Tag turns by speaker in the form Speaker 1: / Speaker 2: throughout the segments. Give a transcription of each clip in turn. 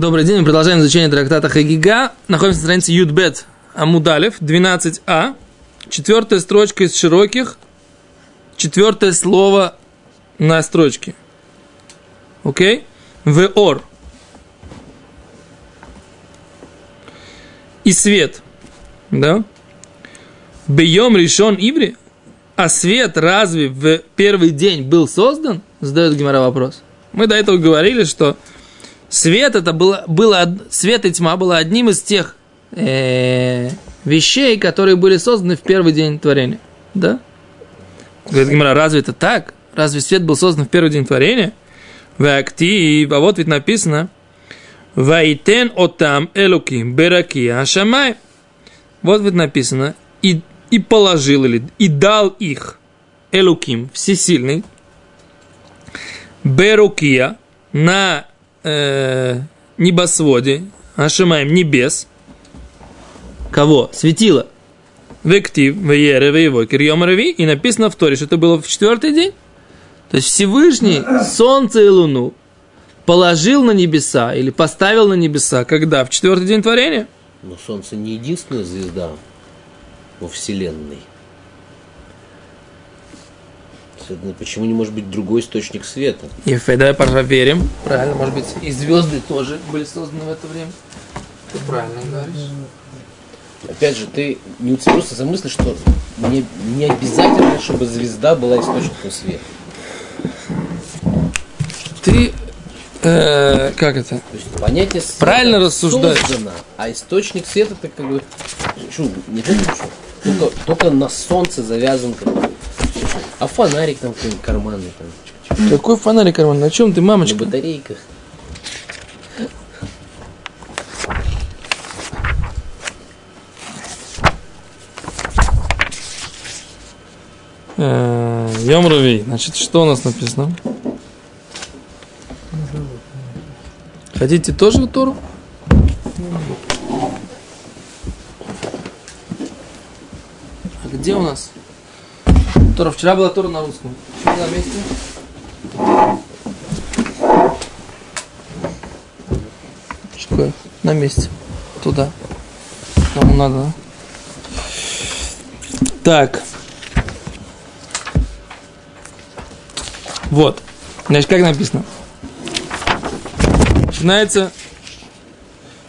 Speaker 1: Добрый день, мы продолжаем изучение трактата Хагига. Находимся на странице Юдбет Амудалев, 12а. Четвертая строчка из широких. Четвертое слово на строчке. Окей? Веор. И свет. Да? Бьем решен иври. А свет разве в первый день был создан? Задает Гимара вопрос. Мы до этого говорили, что Свет это было, было свет и тьма было одним из тех э, вещей, которые были созданы в первый день творения. Да? Говорит Гимара, разве это так? Разве свет был создан в первый день творения? Вактив, а вот ведь написано, Вайтен отам элуки бераки ашамай. Вот ведь написано, и, и положил или и дал их элуким, всесильный, берукия, на э, небосводе, Ашимаем небес, кого? Светило. Вектив, Веере, Веево, Кирьем Рави, и написано в Торе, что это было в четвертый день. То есть Всевышний Солнце и Луну положил на небеса или поставил на небеса, когда? В четвертый день творения.
Speaker 2: Но Солнце не единственная звезда во Вселенной. Следовательно, почему не может быть другой источник света?
Speaker 1: И давай проверим. Правильно, может быть, и звезды тоже были созданы в это время. Ты правильно говоришь.
Speaker 2: Опять же, ты не уцепился за мысль, что не, не обязательно, чтобы звезда была источником света.
Speaker 1: Ты э, как это?
Speaker 2: То есть понятие света
Speaker 1: Правильно рассуждаешь.
Speaker 2: создано, а источник света это как бы чу, не только, только на солнце завязан как. А фонарик там какой-нибудь карманный там.
Speaker 1: Какой фонарик карман? На чем ты,
Speaker 2: На
Speaker 1: мамочка?
Speaker 2: батарейках.
Speaker 1: Э, Йом Равей. Значит, что у нас написано? Хотите тоже Тору? А где у нас? Тора. Вчера была Тора на русском. Почему на месте? Что такое? На месте. Туда. Кому надо? Так. Вот. Значит, как написано? Начинается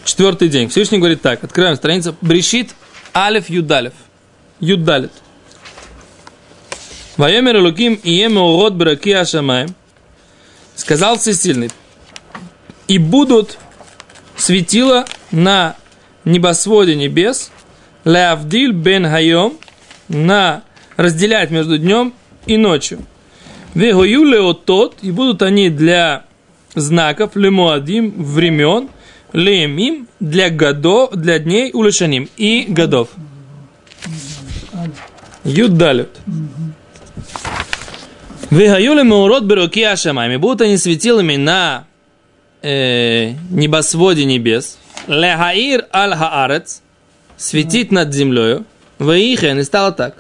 Speaker 1: четвертый день. Всевышний говорит так. Открываем страницу. Брешит Алиф Юдалев. Юдалит. Ваемер Луким и урод браки Ашамаем. Сказал Всесильный. И будут светила на небосводе небес, Леавдиль бен Хайом, на разделять между днем и ночью. Вегою тот, и будут они для знаков, лемуадим, времен, лемим, для годов, для дней, улешаним и годов. Юдалют. Вегаюли маурот беруки ашамами. Будут они светилами на э, небосводе небес. Лехаир аль хаарец. Светить над землею. Ваихен. И стало так.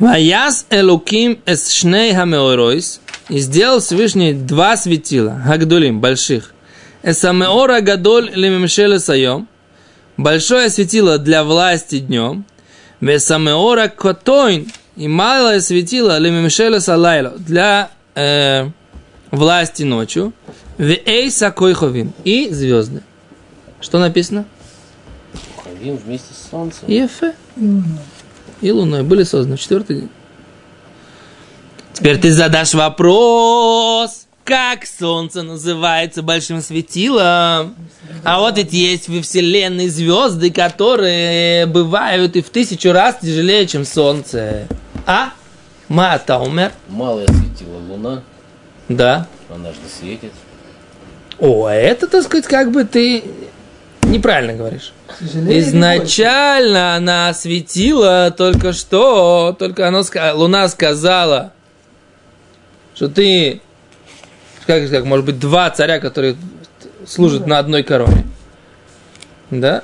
Speaker 1: Ваяс элуким эс шней хамеоройс. И сделал Всевышний два светила. Гагдулим, больших. Эсамеора гадоль лемемшеле сайом. Большое светило для власти днем. Весамеора котойн и малое светило лемемшеля салайло для э, власти ночью. В эйса койховим и звезды. Что написано?
Speaker 2: Ходим вместе с солнцем.
Speaker 1: Ефе. И луной были созданы в четвертый день. Теперь ты задашь вопрос, как солнце называется большим светилом? А вот ведь есть во Вселенной звезды, которые бывают и в тысячу раз тяжелее, чем солнце. А? Мата умер?
Speaker 2: Малое светило луна,
Speaker 1: Да.
Speaker 2: она же светит.
Speaker 1: О, а это, так сказать, как бы ты неправильно говоришь. Изначально она светила только что, только она, Луна сказала, что ты, как, как, может быть, два царя, которые служат на одной короне. Да?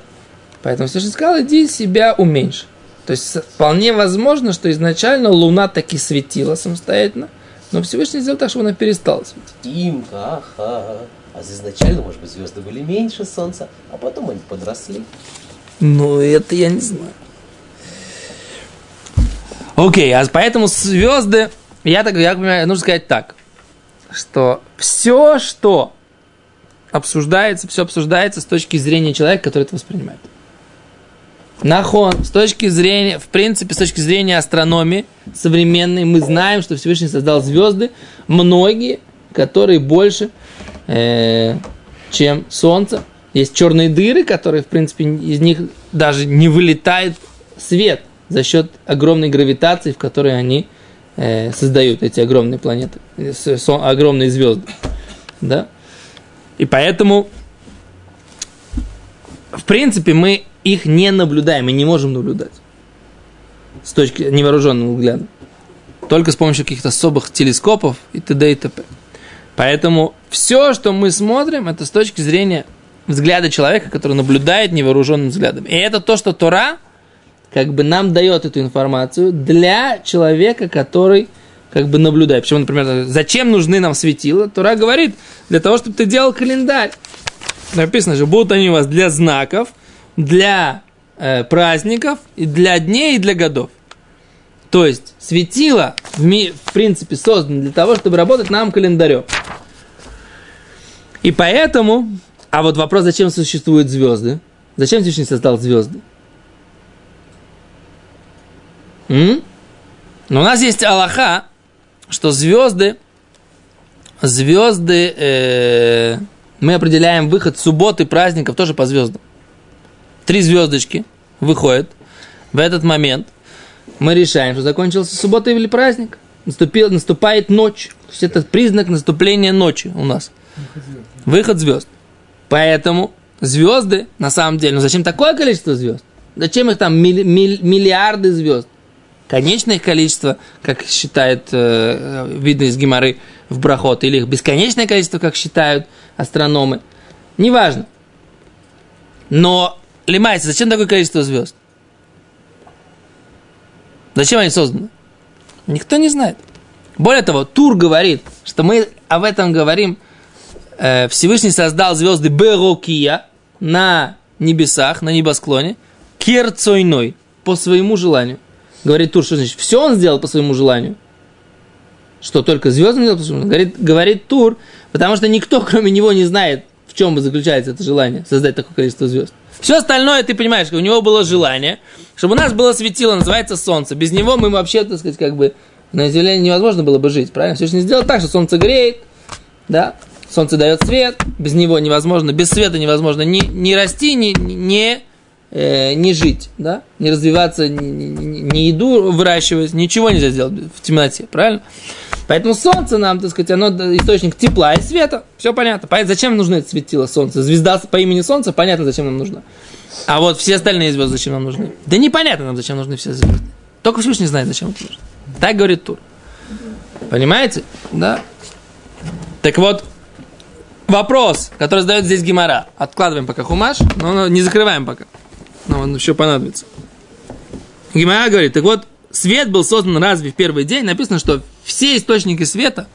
Speaker 1: Поэтому Всевышний сказал, иди себя уменьши. То есть вполне возможно, что изначально Луна таки светила самостоятельно, Но Всевышний сделал так, чтобы она перестала светить.
Speaker 2: Им, ха-ха. А изначально, может быть, звезды были меньше Солнца, а потом они подросли.
Speaker 1: Ну, это я не знаю. Окей, а поэтому звезды, я так я понимаю, нужно сказать так, что все, что обсуждается, все обсуждается с точки зрения человека, который это воспринимает. Нахон, с точки зрения, в принципе, с точки зрения астрономии современной, мы знаем, что Всевышний создал звезды, многие, которые больше, э, чем Солнце. Есть черные дыры, которые, в принципе, из них даже не вылетает свет за счет огромной гравитации, в которой они э, создают эти огромные планеты, э, огромные звезды. Да? И поэтому, в принципе, мы их не наблюдаем и не можем наблюдать с точки невооруженного взгляда. Только с помощью каких-то особых телескопов и т.д. и т.п. Поэтому все, что мы смотрим, это с точки зрения взгляда человека, который наблюдает невооруженным взглядом. И это то, что Тора как бы нам дает эту информацию для человека, который как бы наблюдает. Почему, например, зачем нужны нам светила? Тора говорит, для того, чтобы ты делал календарь. Написано же, будут они у вас для знаков, для э, праздников, и для дней, и для годов. То есть светило в, ми, в принципе создано для того, чтобы работать нам календарем. И поэтому, а вот вопрос, зачем существуют звезды? Зачем Всевышний создал звезды? М? Но у нас есть Аллаха, что звезды, звезды, э, мы определяем выход субботы, праздников тоже по звездам три звездочки выходят в этот момент, мы решаем, что закончился суббота или праздник. Наступил, наступает ночь. То есть это признак наступления ночи у нас. Выход звезд. Поэтому звезды, на самом деле, ну зачем такое количество звезд? Зачем их там милли, милли, миллиарды звезд? Конечное их количество, как считает, э, видно из Гимары в Брахот, или их бесконечное количество, как считают астрономы. Неважно. Но Лимайся, зачем такое количество звезд? Зачем они созданы? Никто не знает. Более того, Тур говорит, что мы об этом говорим. Э, Всевышний создал звезды Берокия на небесах, на небосклоне, керцойной, по своему желанию. Говорит Тур, что значит? Все он сделал по своему желанию. Что только звезды сделал по своему желанию? Говорит, говорит Тур, потому что никто, кроме него, не знает, в чем заключается это желание создать такое количество звезд. Все остальное, ты понимаешь, у него было желание, чтобы у нас было светило, называется солнце. Без него мы вообще, так сказать, как бы на Земле невозможно было бы жить, правильно? Все не сделал так, что солнце греет, да, солнце дает свет, без него невозможно, без света невозможно ни, ни расти, ни, ни, э, не жить, да, не развиваться, ни еду выращивать, ничего нельзя сделать в темноте, правильно? Поэтому солнце нам, так сказать, оно источник тепла и света. Все понятно. Понятно, зачем нужно это светило солнце? Звезда по имени солнце, понятно, зачем нам нужно. А вот все остальные звезды зачем нам нужны? Да непонятно нам, зачем нужны все звезды. Только Всевышний знает, зачем это нужно. Так говорит Тур. Понимаете? Да. Так вот, вопрос, который задает здесь Гимара. Откладываем пока хумаш, но не закрываем пока. Но он еще понадобится. Гимара говорит, так вот, свет был создан разве в первый день? Написано, что все источники света,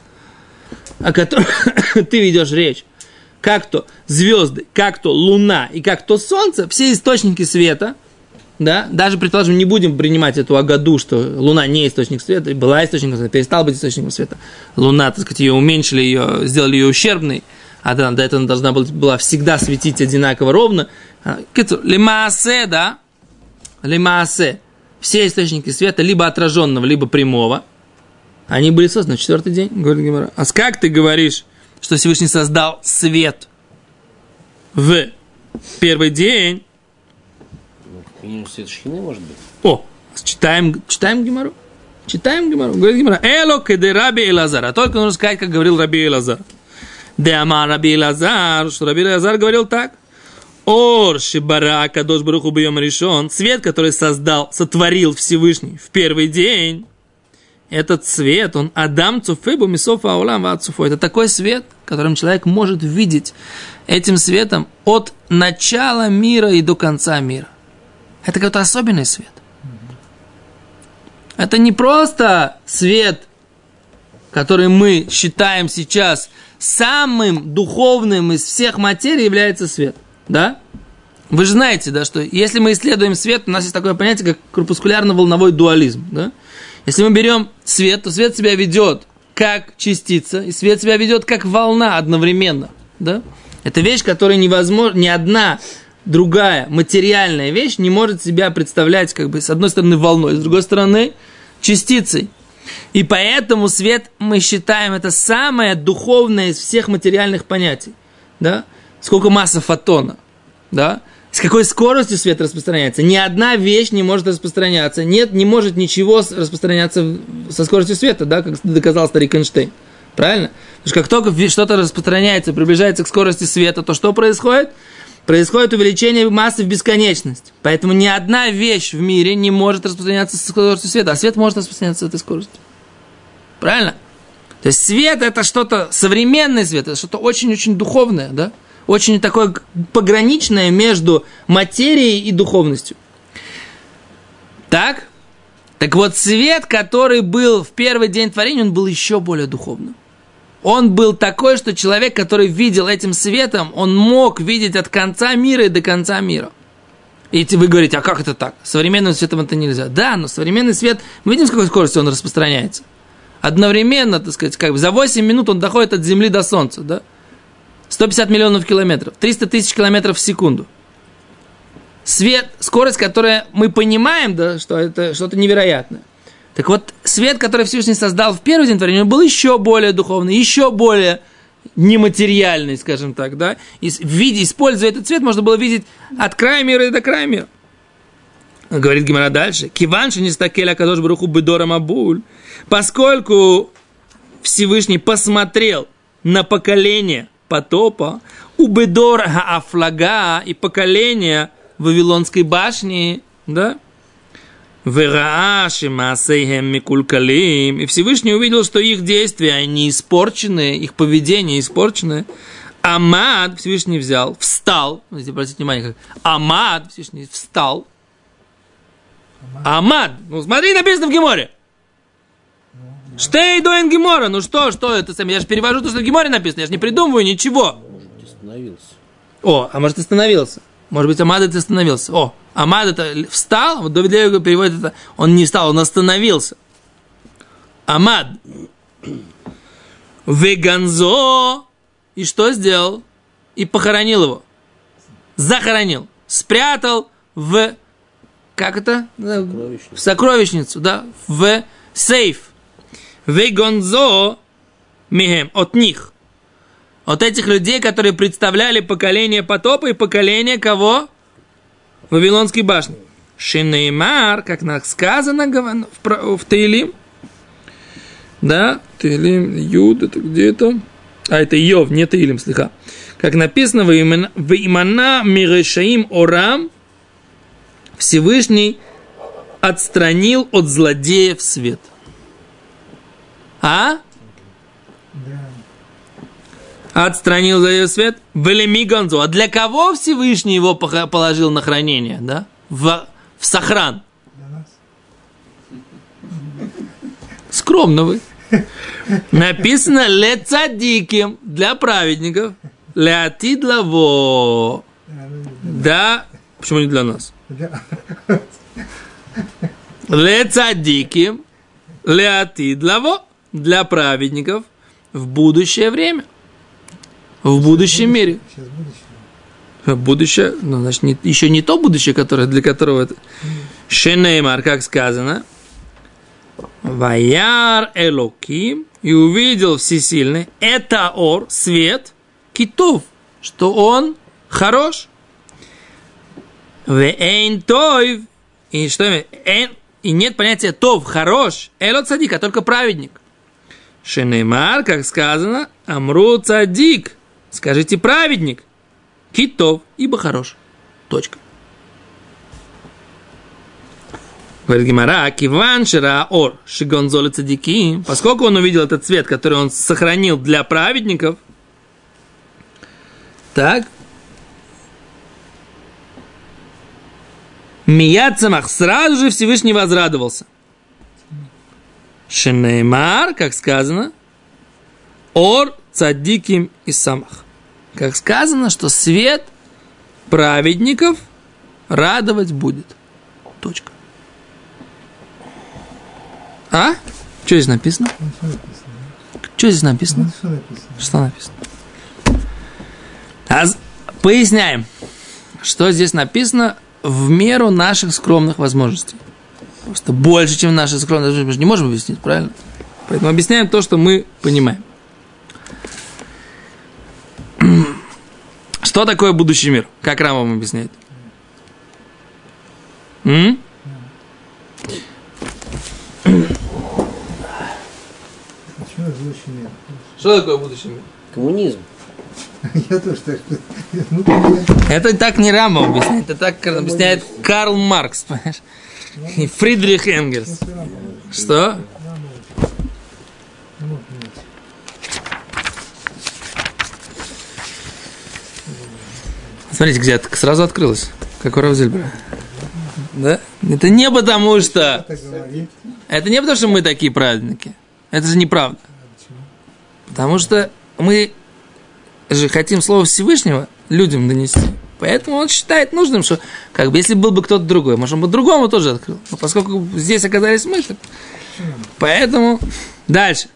Speaker 1: о которых ты ведешь речь, как то звезды, как то луна и как то солнце, все источники света, да, даже, предположим, не будем принимать эту году, что Луна не источник света, была источником света, перестала быть источником света. Луна, так сказать, ее уменьшили, ее, сделали ее ущербной, а до этого она должна была, была всегда светить одинаково ровно. А, лимаасе, да, лимаасе, все источники света, либо отраженного, либо прямого, они были созданы в четвертый день, говорит Гимара. А как ты говоришь, что Всевышний создал свет в первый день?
Speaker 2: Ну, свет шхины, может быть.
Speaker 1: О, читаем, читаем Гимару. Читаем Гимару. Говорит Гимара. Эло кеде раби Элазар. А только нужно сказать, как говорил раби Элазар. Де ама раби Элазар. Что раби Элазар говорил так. Ор шибара кадош баруху бьем решен. Свет, который создал, сотворил Всевышний в первый день этот свет, он Адам Цуфебу Мисофа Аулам Вацуфу. Это такой свет, которым человек может видеть этим светом от начала мира и до конца мира. Это какой-то особенный свет. Это не просто свет который мы считаем сейчас самым духовным из всех материй, является свет. Да? Вы же знаете, да, что если мы исследуем свет, у нас есть такое понятие, как корпускулярно-волновой дуализм. Да? Если мы берем свет, то свет себя ведет как частица, и свет себя ведет как волна одновременно. Да? Это вещь, которая невозможно, ни одна другая материальная вещь не может себя представлять, как бы, с одной стороны, волной, с другой стороны, частицей. И поэтому свет, мы считаем, это самое духовное из всех материальных понятий. Да? Сколько масса фотона. Да? С какой скоростью свет распространяется? Ни одна вещь не может распространяться. Нет, не может ничего распространяться со скоростью света, да, как доказал старик Эйнштейн. Правильно? Потому что как только что-то распространяется, приближается к скорости света, то что происходит? Происходит увеличение массы в бесконечность. Поэтому ни одна вещь в мире не может распространяться со скоростью света, а свет может распространяться с этой скоростью. Правильно? То есть свет это что-то, современный свет, это что-то очень-очень духовное, да? Очень такое пограничное между материей и духовностью. Так? Так вот, свет, который был в первый день творения, он был еще более духовным. Он был такой, что человек, который видел этим светом, он мог видеть от конца мира и до конца мира. И вы говорите, а как это так? Современным светом это нельзя. Да, но современный свет, мы видим, с какой скоростью он распространяется. Одновременно, так сказать, как бы за 8 минут он доходит от Земли до Солнца, да? 150 миллионов километров, 300 тысяч километров в секунду. Свет, скорость, которая мы понимаем, да, что это что-то невероятное. Так вот, свет, который Всевышний создал в первый день творения, был еще более духовный, еще более нематериальный, скажем так, да. И в виде, используя этот цвет, можно было видеть от края мира и до края мира. Говорит Гимара дальше. Киванши не стакеля кадош бруху бедора мабуль. Поскольку Всевышний посмотрел на поколение потопа, у бедора афлага и поколение Вавилонской башни, да, Верааши Маасейхем Микулькалим. И Всевышний увидел, что их действия, они испорчены, их поведение испорчено. Амад Всевышний взял, встал. Если обратите внимание, как Амад Всевышний встал. Амад. Ну, смотри, написано в Геморе. Штей доин Гемора. Ну что, что это сами? Я же перевожу то, что в Геморе написано. Я же не придумываю ничего.
Speaker 2: Может, остановился.
Speaker 1: О, а может остановился. Может быть, Амад это остановился. О, Амад это встал, вот Давид Леви переводит это, он не встал, он остановился. Амад. Веганзо. И что сделал? И похоронил его. Захоронил. Спрятал в... Как это? В сокровищницу, да. В сейф. Вегонзо михем. От них. От этих людей, которые представляли поколение потопа и поколение кого? Вавилонской башни. Шинеймар, как нас сказано в, в Таилим. Да, Таилим, Юд, это где это? А, это Йов, не Таилим, слегка. Как написано, в имана Мирешаим Орам, Всевышний отстранил от злодеев свет. А? отстранил за ее свет, велеми гонзу. А для кого Всевышний его положил на хранение, да? В, в сохран. Скромно вы. Написано лецадиким для праведников. Леатидлаво. Да, почему не для нас? Лецадиким. Леатидлаво. Для праведников в будущее время в будущем мире. Будущее. Будущее, ну, значит, не, еще не то будущее, которое, для которого это. Шенеймар, как сказано. Ваяр Элоким и увидел всесильный, это ор, свет, китов, что он хорош. Вейн тойв, и что и нет понятия тов, хорош, элот садик, а только праведник. Шенеймар, как сказано, амру цадик, Скажите праведник. Китов, ибо хорош. Точка. Говорит Гимара, киван ор шигонзолы цадики, поскольку он увидел этот цвет, который он сохранил для праведников, так, Мияцамах сразу же Всевышний возрадовался. Шенеймар, как сказано, Ор цадиким и самах. Как сказано, что свет праведников радовать будет. Точка. А? Что здесь написано?
Speaker 3: Что
Speaker 1: здесь?
Speaker 3: Ну, написано?
Speaker 1: Что написано? А, поясняем, что здесь написано в меру наших скромных возможностей. Просто больше, чем наши скромные. Мы же не можем объяснить, правильно? Поэтому объясняем то, что мы понимаем. Что такое будущий мир? Как Рамам объясняет? М? Что такое будущий мир?
Speaker 2: Коммунизм.
Speaker 3: Я тоже так что... Ну,
Speaker 1: Это так не Рама объясняет, это так объясняет Карл Маркс, понимаешь? И Фридрих Энгельс. Что?
Speaker 3: ну, нет.
Speaker 1: Смотрите, где сразу открылось, как у Равзельбера. Да? Это не потому что... Это не потому что мы такие праведники. Это же неправда. Потому что мы же хотим слово Всевышнего людям донести. Поэтому он считает нужным, что как бы если был бы кто-то другой, может, он бы другому тоже открыл. Но поскольку здесь оказались мы, так... поэтому дальше.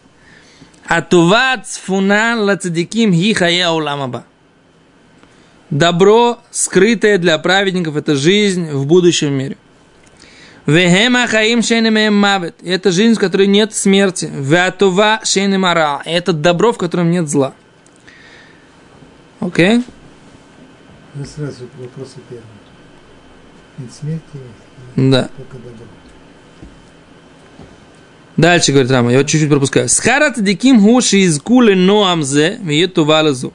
Speaker 1: Атуват цфуна лацадиким хихая уламаба. Добро, скрытое для праведников, это жизнь в будущем мире. Вехема хаим шейнемеем. Это жизнь, в которой нет смерти. Веатува шейнемара. Это добро, в котором нет зла. Окей?
Speaker 3: Ну, сразу к вопросу первому. Нет смерти,
Speaker 1: Да.
Speaker 3: только добро.
Speaker 1: Дальше, говорит Рама, я вот чуть-чуть пропускаю. Схарат диким хуши из кулы ноамзе виетувалазу.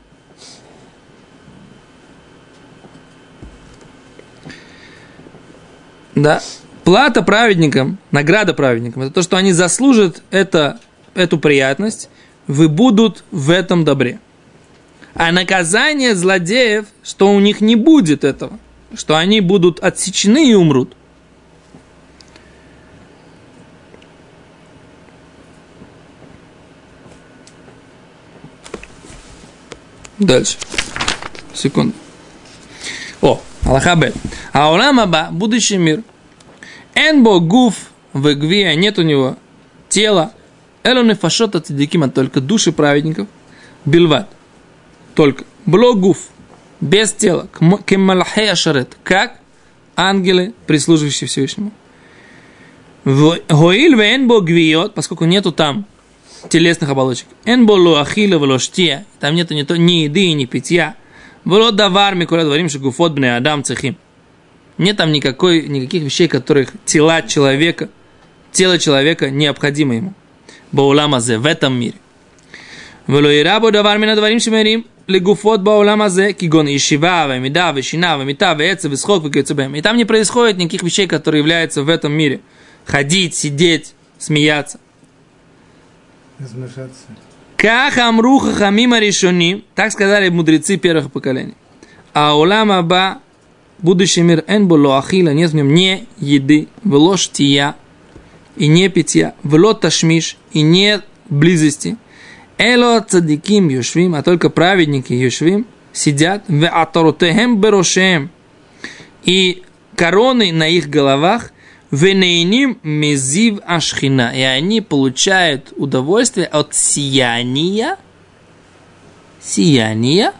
Speaker 1: Да. Плата праведникам, награда праведникам, это то, что они заслужат это, эту приятность, вы будут в этом добре. А наказание злодеев, что у них не будет этого, что они будут отсечены и умрут. Дальше. Секунду. О, Аллаха Б. А Аба, будущий мир. Энбо гуф в гвия, нет у него тела. Элоне фашота цидикима, только души праведников. Билват. Только. Бло гуф. Без тела. Кемалахе ашарет. Как ангелы, прислуживающие Всевышнему. Гоиль венбо гвиот, поскольку нету там телесных оболочек. Эн боло ахила вело штия. Там нету ни, то, ни еды, ни питья. Вело давар микуля дворим шагуфот бне адам цехим. Нет там никакой, никаких вещей, которых тела человека, тело человека необходимо ему. Бауламазе в этом мире. Вело ирабо давар мина дворим шемерим легуфот бауламазе кигон ишива, вемида, вешина, вемита, веца, висхок, векецубем. И там не происходит никаких вещей, которые являются в этом мире. Ходить, сидеть, смеяться.
Speaker 3: Размножаться.
Speaker 1: Как амруха хамима решоним, так сказали мудрецы первых поколений. А улам аба, будущий мир энбуло ахила, нет в нем не еды, вело штия, и не питья, вело ташмиш, и не близости. Эло цадиким юшвим, а только праведники юшвим, сидят, в аторутехем берошем, и короны на их головах, Венейним мезив ашхина. И они получают удовольствие от сияния, сияния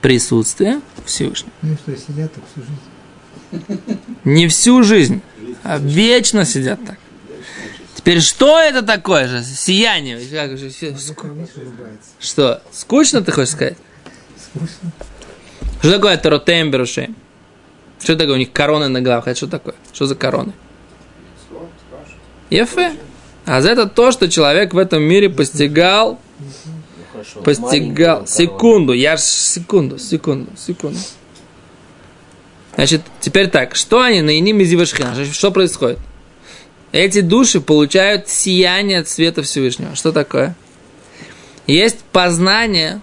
Speaker 1: присутствия Всевышнего.
Speaker 3: Ну что, сидят так всю жизнь.
Speaker 1: Не всю жизнь, а вечно сидят так. Теперь что это такое же? Сияние. Как же, все-. Что, скучно ты хочешь сказать?
Speaker 3: Скучно.
Speaker 1: Что такое Торотем Берушем? Что такое у них короны на головах? Это что такое? Что за короны? Ефе. А за это то, что человек в этом мире постигал, постигал. Секунду, я ж секунду, секунду, секунду. Значит, теперь так, что они на иним? Что- Что происходит? Эти души получают сияние от света Всевышнего. Что такое? Есть познание.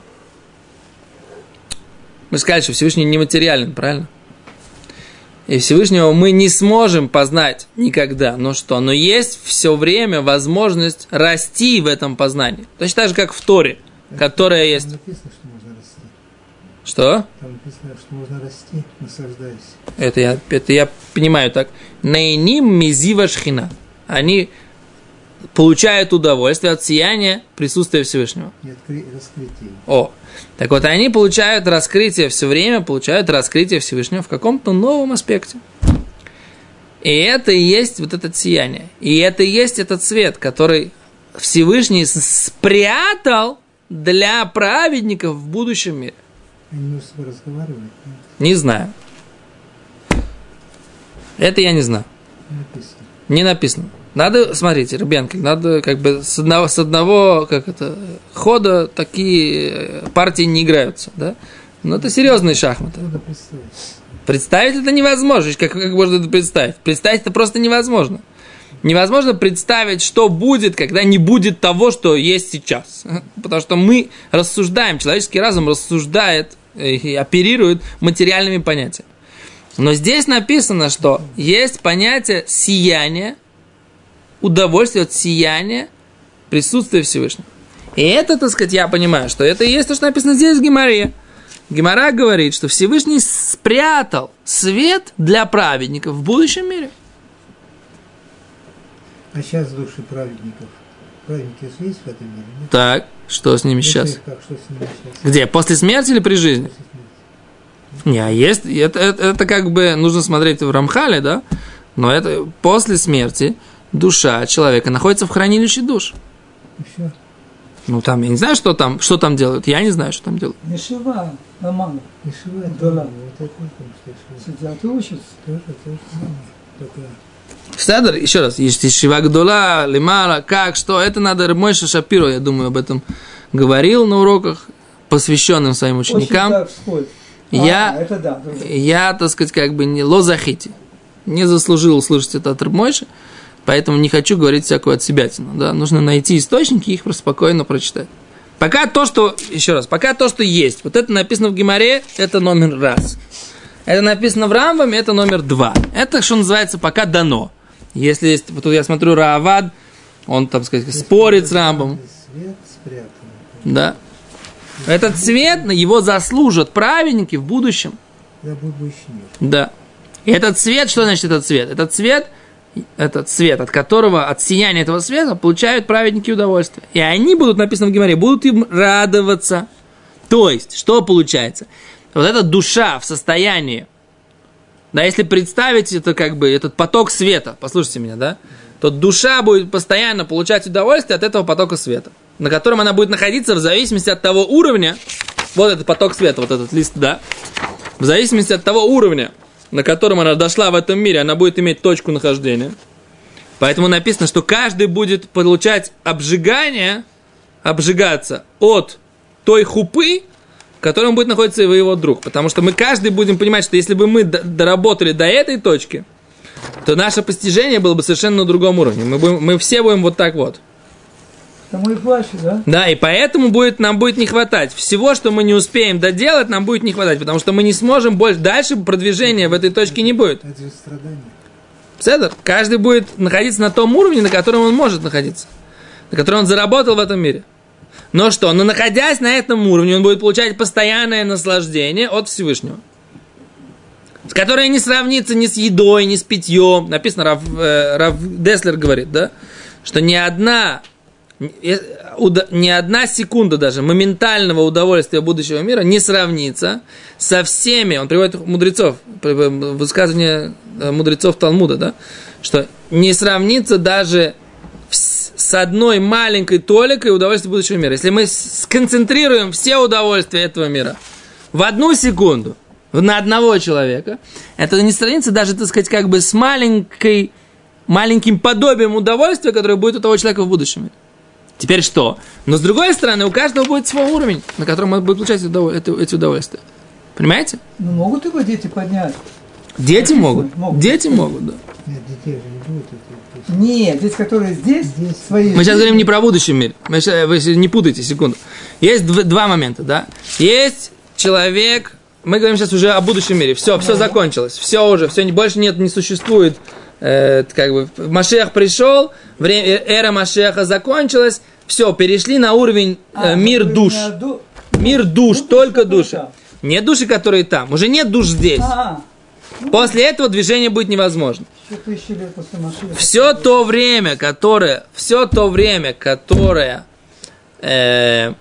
Speaker 1: Мы сказали, что Всевышний нематериален, правильно? И Всевышнего мы не сможем познать никогда. Но что? Но есть все время возможность расти в этом познании. Точно так же, как в Торе, которая есть.
Speaker 3: написано, что.
Speaker 1: Что?
Speaker 3: Там написано, что можно расти, наслаждаясь.
Speaker 1: Это я, это я понимаю так. Нейним мизива шхина. Они получают удовольствие от сияния присутствия Всевышнего.
Speaker 3: И откры... раскрытие.
Speaker 1: О, так вот, они получают раскрытие все время, получают раскрытие Всевышнего в каком-то новом аспекте. И это и есть вот это сияние. И это и есть этот свет, который Всевышний спрятал для праведников в будущем мире.
Speaker 3: Они между собой разговаривают, нет?
Speaker 1: Не знаю. Это я не знаю.
Speaker 3: Не написано.
Speaker 1: Не написано. Надо, смотрите, Рубенко, надо как бы с одного, с одного как это, хода такие э, партии не играются, да? Но это серьезные шахматы.
Speaker 3: Трудно представить.
Speaker 1: Представить это невозможно. Как, как можно это представить? Представить это просто невозможно. Невозможно представить, что будет, когда не будет того, что есть сейчас. Потому что мы рассуждаем, человеческий разум рассуждает э, и оперирует материальными понятиями. Но здесь написано, что есть понятие сияния, удовольствие от сияния присутствия Всевышнего. И это, так сказать, я понимаю, что это и есть то, что написано здесь в Гемаре. Гемара говорит, что Всевышний спрятал свет для праведников в будущем мире.
Speaker 3: А сейчас души праведников. Праведники есть в этом мире? Нет?
Speaker 1: Так, что с ними сейчас?
Speaker 3: Как, что с ними сейчас?
Speaker 1: Где? После смерти или при жизни? Не, а есть, это, это, это как бы нужно смотреть в Рамхале, да? Но это после смерти душа человека находится в хранилище душ.
Speaker 3: И все.
Speaker 1: Ну там, я не знаю, что там, что там делают. Я не знаю, что там делают.
Speaker 4: Ешива, нормально.
Speaker 3: И Шива это
Speaker 4: Да
Speaker 3: мама.
Speaker 4: ладно.
Speaker 3: Вот это что.
Speaker 4: Сидят и учатся.
Speaker 3: Тоже, тоже. Только
Speaker 1: Седер, еще раз, есть Шива Гдола, Лимара, как, что, это надо Мойша Шапиро, я думаю, об этом говорил на уроках, посвященным своим
Speaker 4: Очень
Speaker 1: ученикам.
Speaker 4: так вскользь.
Speaker 1: Я-
Speaker 4: А, это да.
Speaker 1: я, так сказать, как бы не лозахити, не заслужил услышать это от Рабмойши, поэтому не хочу говорить всякую от себя. Да? Нужно найти источники и их спокойно прочитать. Пока то, что, еще раз, пока то, что есть, вот это написано в Гимаре, это номер раз. Это написано в Рамбаме, это номер два. Это, что называется, пока дано. Если есть, вот тут я смотрю, Раавад, он, там сказать, спорит с Рамбом.
Speaker 3: Свет спрятан.
Speaker 1: Да. Этот цвет, его заслужат праведники в будущем.
Speaker 3: Мир.
Speaker 1: Да. И этот цвет, что значит этот цвет? Этот цвет, этот цвет, от которого, от сияния этого света получают праведники удовольствие. И они будут, написано в Гимаре, будут им радоваться. То есть, что получается? Вот эта душа в состоянии, да, если представить это как бы, этот поток света, послушайте меня, да, то душа будет постоянно получать удовольствие от этого потока света, на котором она будет находиться в зависимости от того уровня, вот этот поток света, вот этот лист, да, в зависимости от того уровня, на котором она дошла в этом мире, она будет иметь точку нахождения. Поэтому написано, что каждый будет получать обжигание, обжигаться от той хупы, в которой будет находиться его, его друг. Потому что мы каждый будем понимать, что если бы мы доработали до этой точки, то наше постижение было бы совершенно на другом уровне. Мы, будем, мы все будем вот так вот.
Speaker 4: Тому и да?
Speaker 1: Да, и поэтому будет, нам будет не хватать. Всего, что мы не успеем доделать, нам будет не хватать, потому что мы не сможем больше, дальше продвижения в этой точке не будет.
Speaker 3: Это же страдание.
Speaker 1: Седер, каждый будет находиться на том уровне, на котором он может находиться, на котором он заработал в этом мире. Но что? Но находясь на этом уровне, он будет получать постоянное наслаждение от Всевышнего. С которое не сравнится ни с едой, ни с питьем. Написано, Рав, э, Рав Деслер говорит, да, что ни одна, э, ни одна секунда даже моментального удовольствия будущего мира не сравнится со всеми, он приводит мудрецов, при- высказывание э, мудрецов Талмуда, да, что не сравнится даже с одной маленькой толикой удовольствия будущего мира. Если мы сконцентрируем все удовольствия этого мира в одну секунду на одного человека, это не сравнится даже, так сказать, как бы с маленькой, маленьким подобием удовольствия, которое будет у того человека в будущем. Теперь что? Но с другой стороны, у каждого будет свой уровень, на котором он будет получать удов- это- эти удовольствия. Понимаете?
Speaker 4: Ну, могут его дети поднять?
Speaker 1: Дети могут.
Speaker 4: Могут.
Speaker 1: Дети могут, да.
Speaker 3: Нет, детей же не будет. Это,
Speaker 4: Нет, дети, которые здесь,
Speaker 3: Здесь.
Speaker 4: свои.
Speaker 1: Мы сейчас говорим не про будущий мир. Мы щас- вы не путайте, секунду. Есть дв- два момента, да? Есть человек, мы говорим сейчас уже о будущем мире. Все, все закончилось. Все уже, все, больше нет, не существует. э, как бы, Машех пришел, время, э, эра Машеха закончилась. Все, перешли на уровень э,
Speaker 4: А,
Speaker 1: мир
Speaker 4: вы
Speaker 1: душ.
Speaker 4: ду-
Speaker 1: Мир душ,
Speaker 4: Ну,
Speaker 1: только
Speaker 4: душ
Speaker 1: души.
Speaker 4: там.
Speaker 1: Не души, которые там. Уже нет душ здесь.
Speaker 4: А,
Speaker 1: После этого движение будет невозможно. Все то время, которое, все то время, которое э,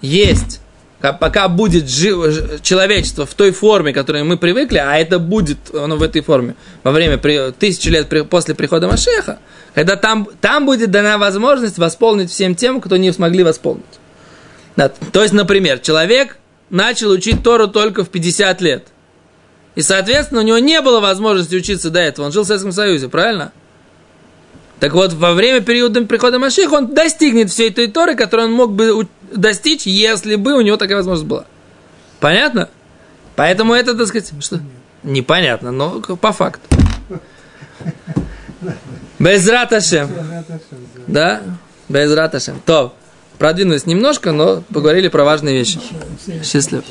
Speaker 1: есть, ка- пока будет жи- ж- человечество в той форме, которой мы привыкли, а это будет оно в этой форме во время тысячи лет после прихода Машеха, когда там, там будет дана возможность восполнить всем тем, кто не смогли восполнить. То есть, например, человек начал учить Тору только в 50 лет. И, соответственно, у него не было возможности учиться до этого. Он жил в Советском Союзе, правильно? Так вот, во время периода прихода Машеха он достигнет всей той Торы, которую он мог бы достичь, если бы у него такая возможность была. Понятно? Поэтому это, так сказать, что? Непонятно, но по факту. Безрат Ашем. Да? Безрат Ашем. То, продвинулись немножко, но поговорили про важные вещи. Счастливо.